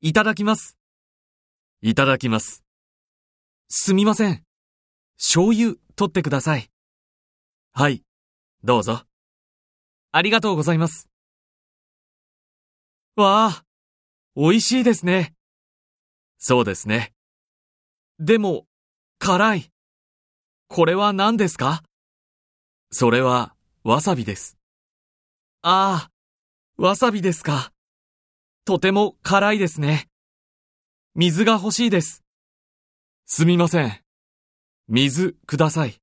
いただきます。いただきます。すみません。醤油取ってください。はい。どうぞ。ありがとうございます。わあ、美味しいですね。そうですね。でも、辛い。これは何ですか？それは、わさびです。ああ、わさびですか。とても辛いですね。水が欲しいです。すみません。水ください。